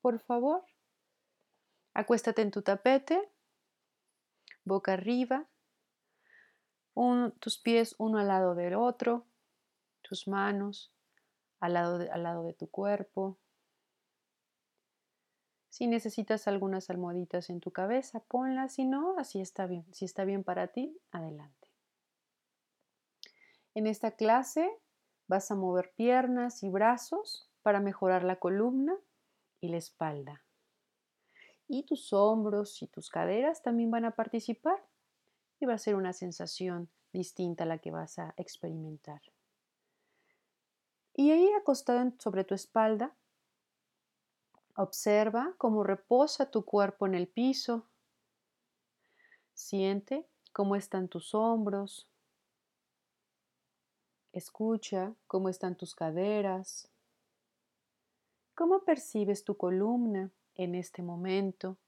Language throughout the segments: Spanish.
por favor. Acuéstate en tu tapete, boca arriba, tus pies uno al lado del otro, tus manos al lado, al lado de tu cuerpo. Si necesitas algunas almohaditas en tu cabeza, ponlas. Si no, así está bien. Si está bien para ti, adelante. En esta clase vas a mover piernas y brazos para mejorar la columna y la espalda. Y tus hombros y tus caderas también van a participar y va a ser una sensación distinta a la que vas a experimentar. Y ahí acostado sobre tu espalda, observa cómo reposa tu cuerpo en el piso. Siente cómo están tus hombros. Escucha cómo están tus caderas. ¿Cómo percibes tu columna en este momento?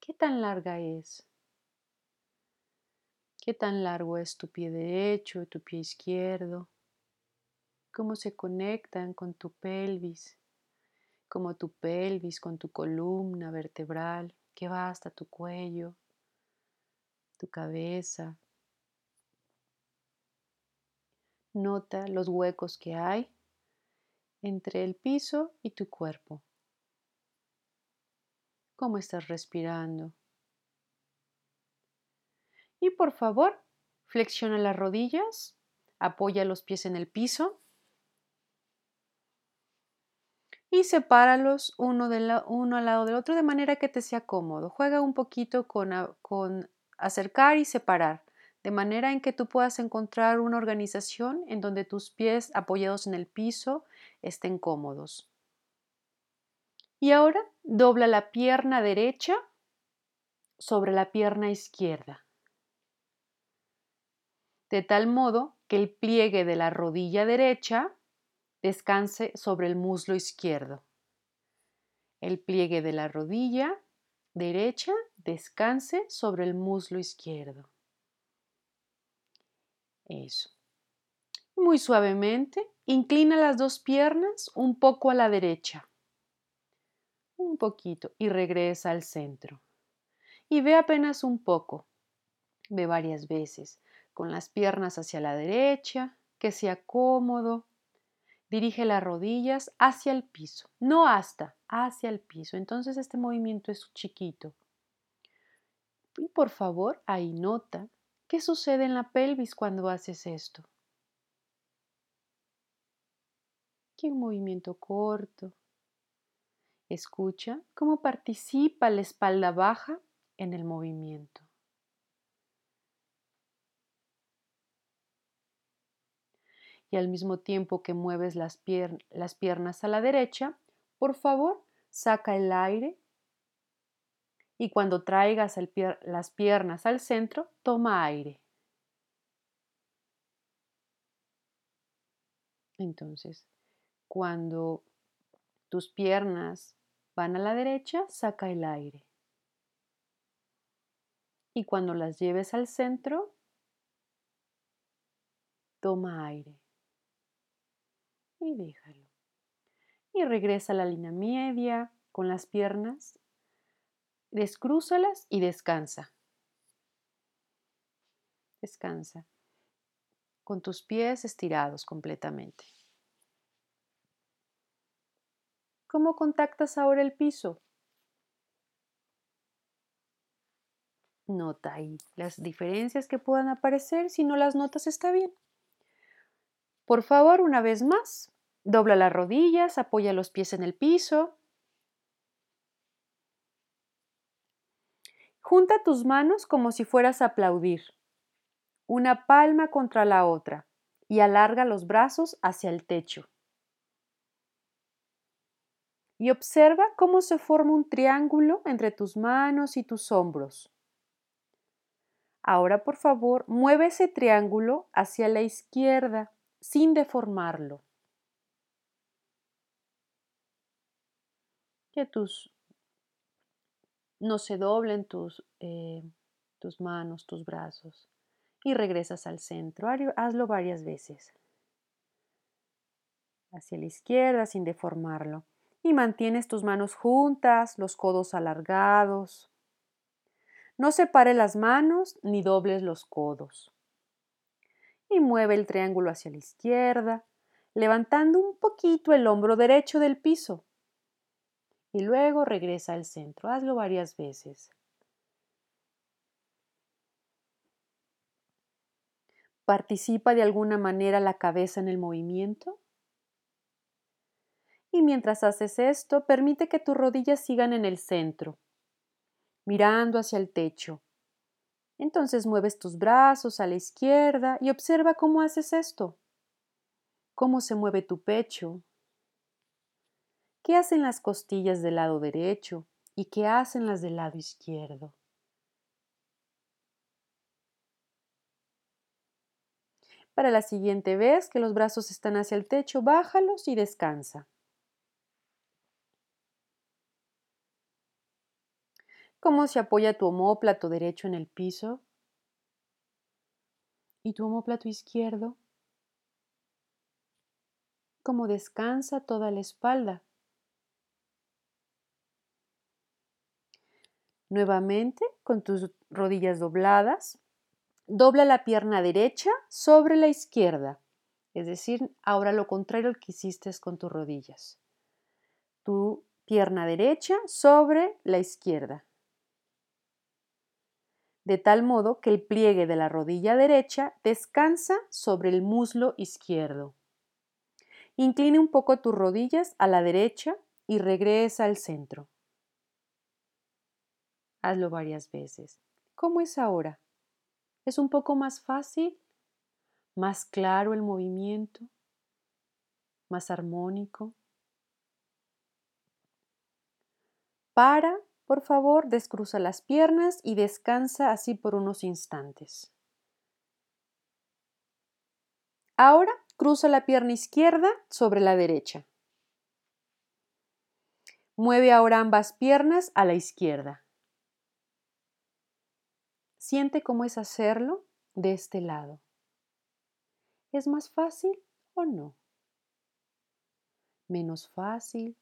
¿Qué tan larga es? ¿Qué tan largo es tu pie derecho tu pie izquierdo? ¿Cómo se conectan con tu pelvis? Como tu pelvis con tu columna vertebral que va hasta tu cuello, tu cabeza. Nota los huecos que hay entre el piso y tu cuerpo. ¿Cómo estás respirando? Y por favor, flexiona las rodillas, apoya los pies en el piso y sepáralos uno, uno al lado del otro de manera que te sea cómodo. Juega un poquito con acercar y separar, de manera en que tú puedas encontrar una organización en donde tus pies apoyados en el piso estén cómodos. Y ahora dobla la pierna derecha sobre la pierna izquierda de tal modo que el pliegue de la rodilla derecha descanse sobre el muslo izquierdo. El pliegue de la rodilla derecha descanse sobre el muslo izquierdo. Eso. Muy suavemente, inclina las dos piernas un poco a la derecha. Un poquito y regresa al centro. Y ve apenas un poco. Ve varias veces con las piernas hacia la derecha, que sea cómodo. Dirige las rodillas hacia el piso, no hasta, hacia el piso. Entonces este movimiento es chiquito. Y por favor, ahí nota qué sucede en la pelvis cuando haces esto. Que un movimiento corto. Escucha cómo participa la espalda baja en el movimiento. y al mismo tiempo que mueves las, piernas a la derecha, por favor, saca el aire y cuando traigas las piernas al centro, toma aire. Entonces, cuando tus piernas van a la derecha, saca el aire. Y cuando las lleves al centro, toma aire y déjalo. Y regresa a la línea media con las piernas, descrúzalas y descansa. Descansa con tus pies estirados completamente. ¿Cómo contactas ahora el piso? Nota ahí las diferencias que puedan aparecer. Si no las notas está bien. Por favor, una vez más, dobla las rodillas, apoya los pies en el piso. Junta tus manos como si fueras a aplaudir, una palma contra la otra, y alarga los brazos hacia el techo. Y observa cómo se forma un triángulo entre tus manos y tus hombros. Ahora, por favor, mueve ese triángulo hacia la izquierda sin deformarlo. Que tus no se doblen tus, eh, tus manos, tus brazos y regresas al centro. Hazlo varias veces. Hacia la izquierda sin deformarlo. Y mantienes tus manos juntas, los codos alargados. No separe las manos ni dobles los codos. Y mueve el triángulo hacia la izquierda, levantando un poquito el hombro derecho del piso. Y luego regresa al centro. Hazlo varias veces. ¿Participa de alguna manera la cabeza en el movimiento? Y mientras haces esto, permite que tus rodillas sigan en el centro, mirando hacia el techo. Entonces mueves tus brazos a la izquierda y observa cómo haces esto. Cómo se mueve tu pecho. ¿Qué hacen las costillas del lado derecho y qué hacen las del lado izquierdo? Para la siguiente vez que los brazos están hacia el techo, bájalos y descansa. ¿Cómo se apoya tu homóplato derecho en el piso? ¿Y tu homóplato izquierdo? ¿Cómo descansa toda la espalda? Nuevamente, con tus rodillas dobladas, Dobla la pierna derecha sobre la izquierda, es decir, ahora lo contrario que hiciste con tus rodillas. Tu pierna derecha sobre la izquierda. De tal modo que el pliegue de la rodilla derecha descansa sobre el muslo izquierdo. Incline un poco tus rodillas a la derecha y regresa al centro. Hazlo varias veces. ¿Cómo es ahora? Es un poco más fácil, más claro el movimiento, más armónico. Para, por favor, descruza las piernas y descansa así por unos instantes. Ahora cruza la pierna izquierda sobre la derecha. Mueve ahora ambas piernas a la izquierda. Siente cómo es hacerlo de este lado. ¿Es más fácil o no? ¿Menos fácil?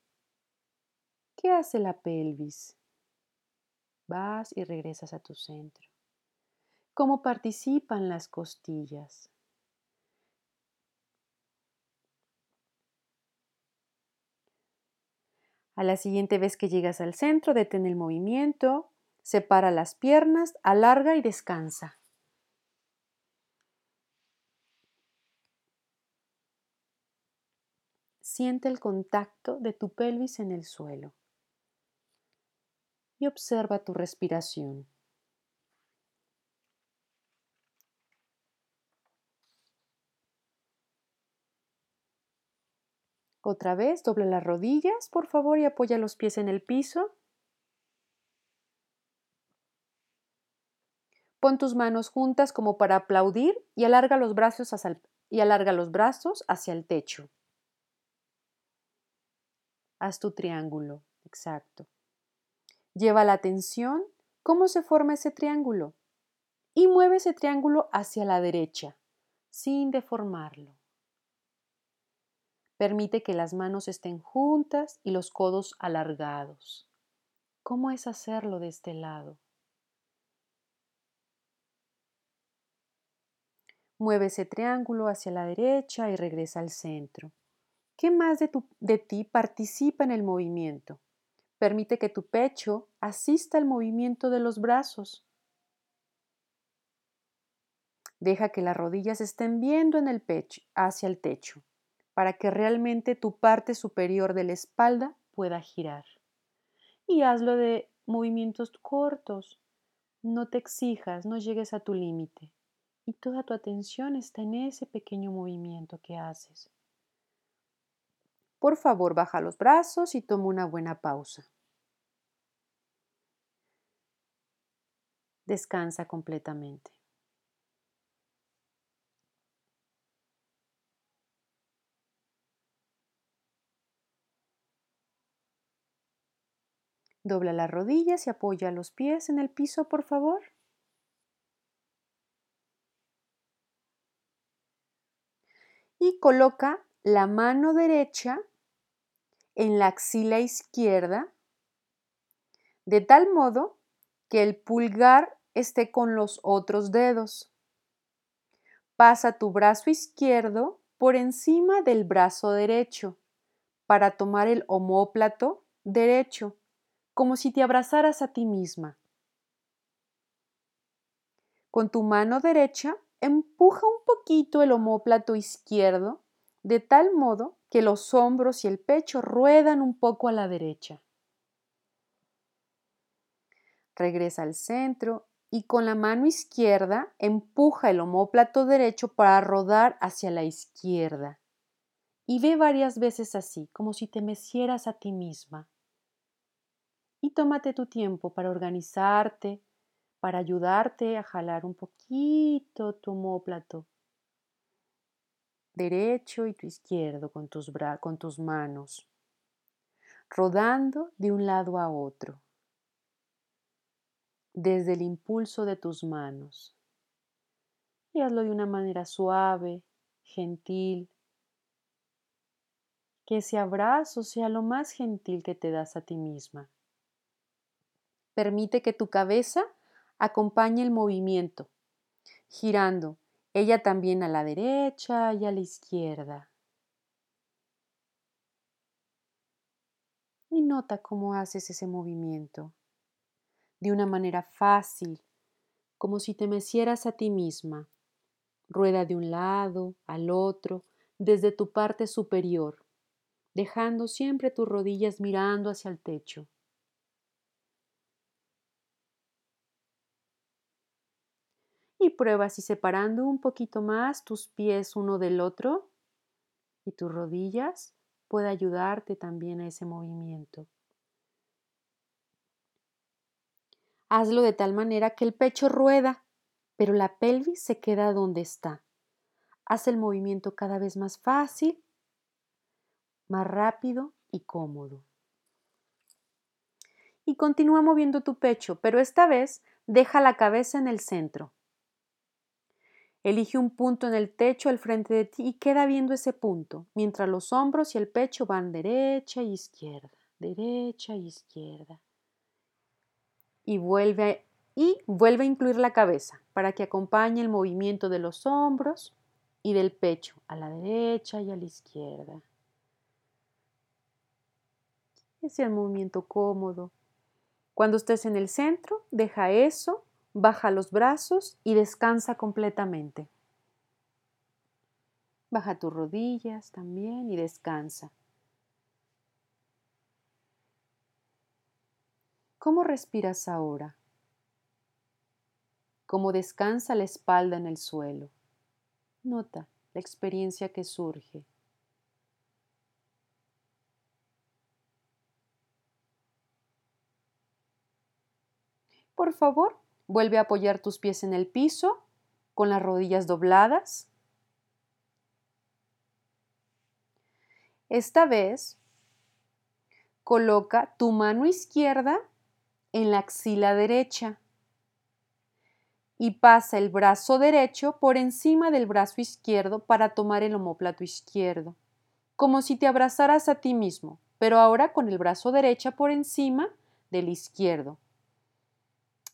¿Qué hace la pelvis? Vas y regresas a tu centro. ¿Cómo participan las costillas? A la siguiente vez que llegas al centro, detén el movimiento Separa las piernas, alarga y descansa. Siente el contacto de tu pelvis en el suelo y observa tu respiración. Otra vez, doble las rodillas, por favor, y apoya los pies en el piso. Pon tus manos juntas como para aplaudir y alarga los brazos hacia el, y alarga los brazos hacia el techo. Haz tu triángulo, exacto. Lleva la atención cómo se forma ese triángulo y mueve ese triángulo hacia la derecha, sin deformarlo. Permite que las manos estén juntas y los codos alargados. ¿Cómo es hacerlo de este lado? Mueve ese triángulo hacia la derecha y regresa al centro. ¿Qué más de, de ti participa en el movimiento? Permite que tu pecho asista al movimiento de los brazos. Deja que las rodillas estén viendo en el pecho, hacia el techo, para que realmente tu parte superior de la espalda pueda girar. Y hazlo de movimientos cortos. No te exijas, no llegues a tu límite y toda tu atención está en ese pequeño movimiento que haces. Por favor, baja los brazos y toma una buena pausa. Descansa completamente. Dobla las rodillas y apoya los pies en el piso, por favor. y coloca la mano derecha en la axila izquierda, de tal modo que el pulgar esté con los otros dedos. Pasa tu brazo izquierdo por encima del brazo derecho para tomar el omóplato derecho, como si te abrazaras a ti misma. Con tu mano derecha empuja un poquito el omóplato izquierdo de tal modo que los hombros y el pecho ruedan un poco a la derecha. Regresa al centro y con la mano izquierda empuja el omóplato derecho para rodar hacia la izquierda. Y ve varias veces así, como si te mecieras a ti misma. Y tómate tu tiempo para organizarte, para ayudarte a jalar un poquito tu omóplato derecho y tu izquierdo con tus, con tus manos, rodando de un lado a otro, desde el impulso de tus manos. Y hazlo de una manera suave, gentil, que ese abrazo sea lo más gentil que te das a ti misma. Permite que tu cabeza acompañe el movimiento, girando ella también a la derecha y a la izquierda. Y nota cómo haces ese movimiento de una manera fácil, como si te mecieras a ti misma. Rueda de un lado al otro desde tu parte superior, dejando siempre tus rodillas mirando hacia el techo. Y pruebas y separando un poquito más tus pies uno del otro y tus rodillas puede ayudarte también a ese movimiento. Hazlo de tal manera que el pecho rueda, pero la pelvis se queda donde está. Haz el movimiento cada vez más fácil, más rápido y cómodo. Y continúa moviendo tu pecho, pero esta vez deja la cabeza en el centro. Elige un punto en el techo al frente de ti y queda viendo ese punto, mientras los hombros y el pecho van derecha y izquierda, derecha y izquierda. Y vuelve, y vuelve a incluir la cabeza para que acompañe el movimiento de los hombros y del pecho a la derecha y a la izquierda. Ese es el movimiento cómodo. Cuando estés en el centro, deja eso Baja los brazos y descansa completamente. Baja tus rodillas también y descansa. ¿Cómo respiras ahora? ¿Cómo descansa la espalda en el suelo? Nota la experiencia que surge. Por favor, Vuelve a apoyar tus pies en el piso con las rodillas dobladas. Esta vez, coloca tu mano izquierda en la axila derecha y pasa el brazo derecho por encima del brazo izquierdo para tomar el omóplato izquierdo, como si te abrazaras a ti mismo, pero ahora con el brazo derecho por encima del izquierdo.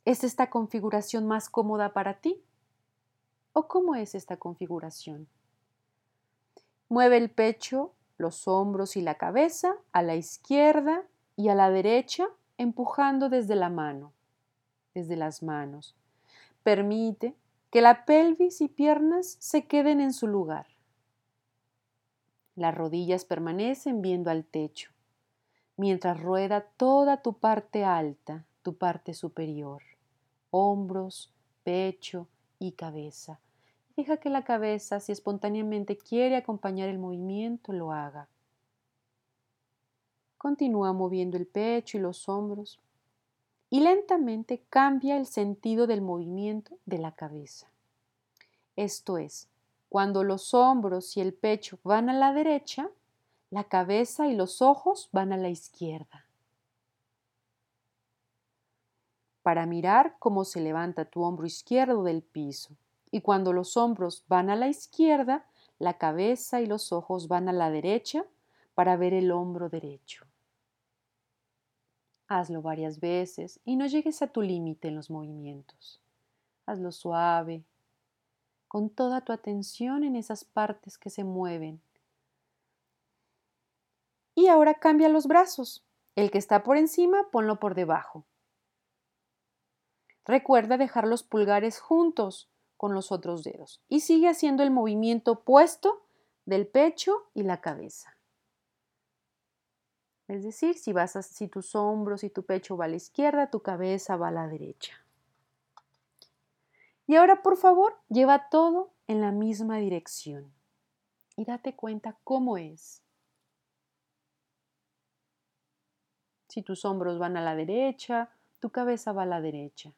¿Es esta configuración más cómoda para ti? ¿O cómo es esta configuración? Mueve el pecho, los hombros y la cabeza a la izquierda y a la derecha, empujando desde la mano, desde las manos. Permite que la pelvis y piernas se queden en su lugar. Las rodillas permanecen viendo al techo, mientras rueda toda tu parte alta, tu parte superior hombros, pecho y cabeza. Deja que la cabeza, si espontáneamente quiere acompañar el movimiento, lo haga. Continúa moviendo el pecho y los hombros y lentamente cambia el sentido del movimiento de la cabeza. Esto es, cuando los hombros y el pecho van a la derecha, la cabeza y los ojos van a la izquierda. Para mirar cómo se levanta tu hombro izquierdo del piso. Y cuando los hombros van a la izquierda, la cabeza y los ojos van a la derecha para ver el hombro derecho. Hazlo varias veces y no llegues a tu límite en los movimientos. Hazlo suave, con toda tu atención en esas partes que se mueven. Y ahora cambia los brazos. El que está por encima, ponlo por debajo. Recuerda dejar los pulgares juntos con los otros dedos y sigue haciendo el movimiento opuesto del pecho y la cabeza. Es decir, si, vas tus hombros y tu pecho va a la izquierda, tu cabeza va a la derecha. Y ahora, por favor, lleva todo en la misma dirección y date cuenta cómo es. Si tus hombros van a la derecha, tu cabeza va a la derecha.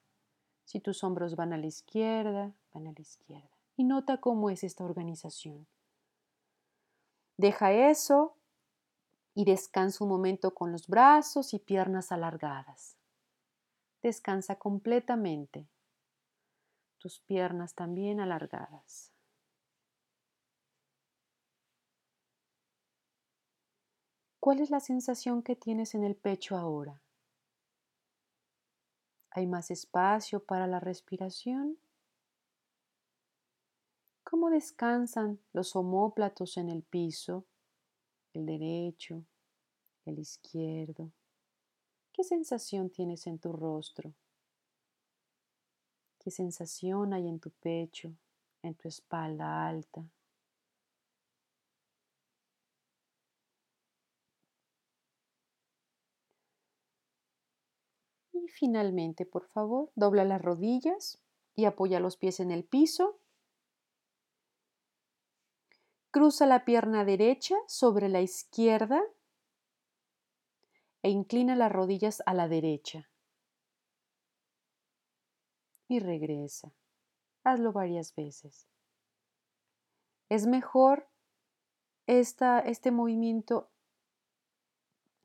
Si tus hombros van a la izquierda, van a la izquierda. Y nota cómo es esta organización. Deja eso y descansa un momento con los brazos y piernas alargadas. Descansa completamente. Tus piernas también alargadas. ¿Cuál es la sensación que tienes en el pecho ahora? ¿Hay más espacio para la respiración? ¿Cómo descansan los omóplatos en el piso? El derecho, el izquierdo. ¿Qué sensación tienes en tu rostro? ¿Qué sensación hay en tu pecho, en tu espalda alta? Y finalmente, por favor, dobla las rodillas y apoya los pies en el piso. Cruza la pierna derecha sobre la izquierda e inclina las rodillas a la derecha. Y regresa. Hazlo varias veces. Es mejor esta, este movimiento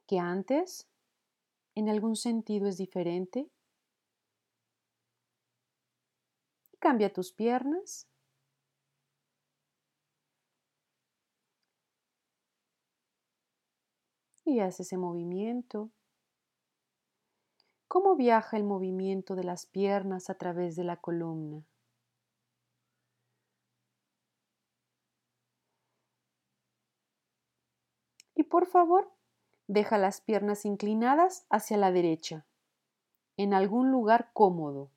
que antes en algún sentido es diferente. Cambia tus piernas. Y haz ese movimiento. ¿Cómo viaja el movimiento de las piernas a través de la columna? Y por favor, Deja las piernas inclinadas hacia la derecha, en algún lugar cómodo.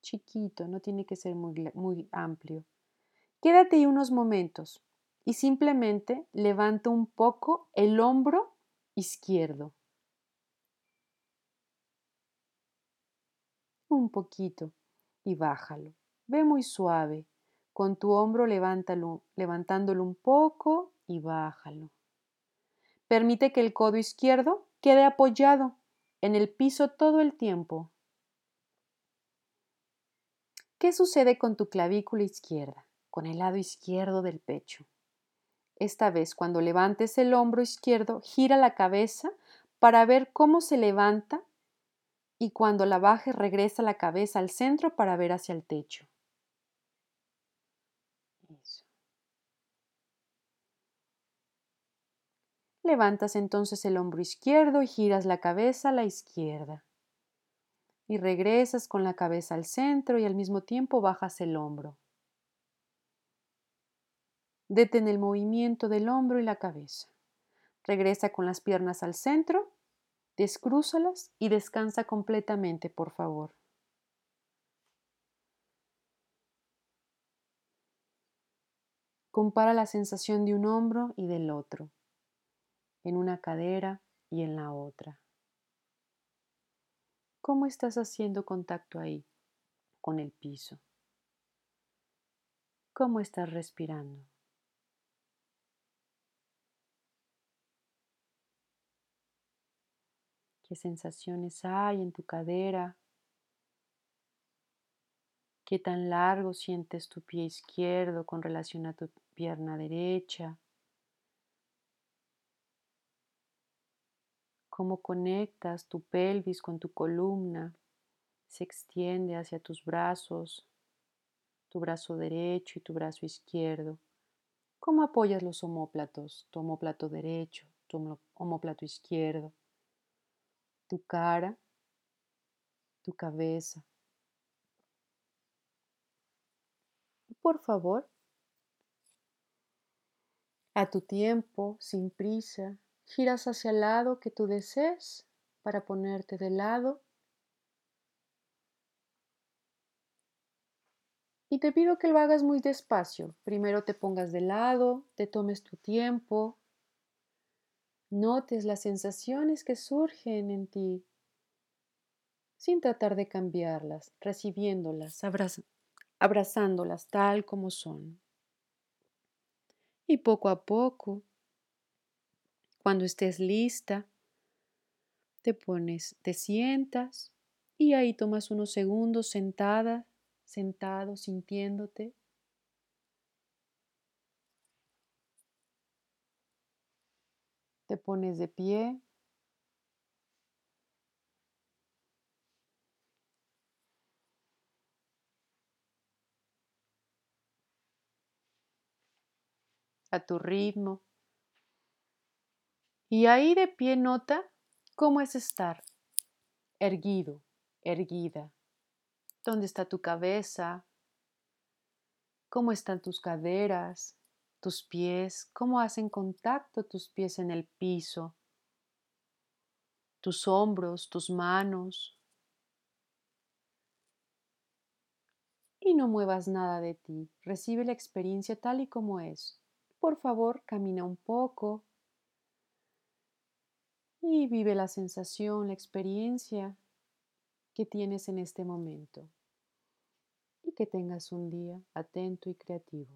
Chiquito, no tiene que ser muy, muy amplio. Quédate ahí unos momentos y simplemente levanta un poco el hombro izquierdo. Un poquito y bájalo. Ve muy suave. Con tu hombro levántalo, levantándolo un poco y bájalo. Permite que el codo izquierdo quede apoyado en el piso todo el tiempo. ¿Qué sucede con tu clavícula izquierda, con el lado izquierdo del pecho? Esta vez, cuando levantes el hombro izquierdo, gira la cabeza para ver cómo se levanta y cuando la bajes regresa la cabeza al centro para ver hacia el techo. Levantas entonces el hombro izquierdo y giras la cabeza a la izquierda. Y regresas con la cabeza al centro y al mismo tiempo bajas el hombro. Detén el movimiento del hombro y la cabeza. Regresa con las piernas al centro, descrúzalas y descansa completamente, por favor. Compara la sensación de un hombro y del otro en una cadera y en la otra. ¿Cómo estás haciendo contacto ahí con el piso? ¿Cómo estás respirando? ¿Qué sensaciones hay en tu cadera? ¿Qué tan largo sientes tu pie izquierdo con relación a tu pierna derecha? Cómo conectas tu pelvis con tu columna, se extiende hacia tus brazos, tu brazo derecho y tu brazo izquierdo, ¿Cómo apoyas los homóplatos? Tu homóplato derecho, tu homóplato izquierdo, tu cara, tu cabeza. Por favor, a tu tiempo, sin prisa, giras hacia el lado que tú desees para ponerte de lado. Y te pido que lo hagas muy despacio. Primero te pongas de lado, te tomes tu tiempo, notes las sensaciones que surgen en ti, sin tratar de cambiarlas, recibiéndolas, abrazándolas tal como son. Y poco a poco, cuando estés lista, te pones, te sientas y ahí tomas unos segundos sentada, sentado, sintiéndote. Te pones de pie. a tu ritmo. Y ahí de pie nota cómo es estar erguido, erguida. ¿Dónde está tu cabeza? ¿Cómo están tus caderas, tus pies? ¿Cómo hacen contacto tus pies en el piso? Tus hombros, tus manos. Y no muevas nada de ti. Recibe la experiencia tal y como es. Por favor, camina un poco, y vive la sensación, la experiencia que tienes en este momento. Y que tengas un día atento y creativo.